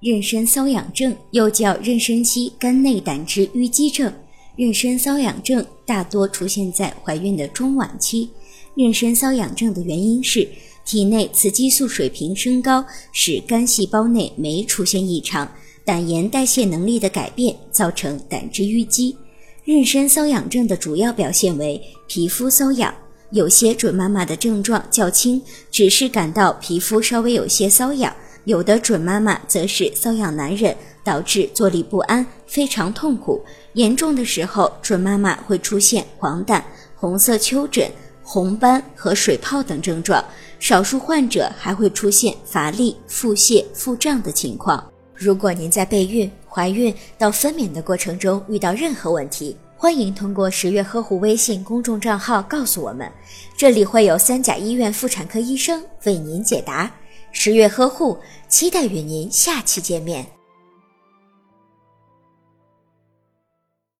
妊娠瘙痒症又叫妊娠期肝内胆汁淤积症。妊娠瘙痒症大多出现在怀孕的中晚期。妊娠瘙痒症的原因是体内雌激素水平升高，使肝细胞内酶出现异常，胆盐代谢能力的改变，造成胆汁淤积。妊娠瘙痒症的主要表现为皮肤瘙痒，有些准妈妈的症状较轻，只是感到皮肤稍微有些瘙痒。有的准妈妈则是瘙痒难忍，导致坐立不安，非常痛苦。严重的时候，准妈妈会出现黄疸、红色丘疹、红斑和水泡等症状。少数患者还会出现乏力、腹泻、腹胀的情况。如果您在备孕、怀孕到分娩的过程中遇到任何问题，欢迎通过十月呵护微信公众账号告诉我们，这里会有三甲医院妇产科医生为您解答。十月呵护，期待与您下期见面。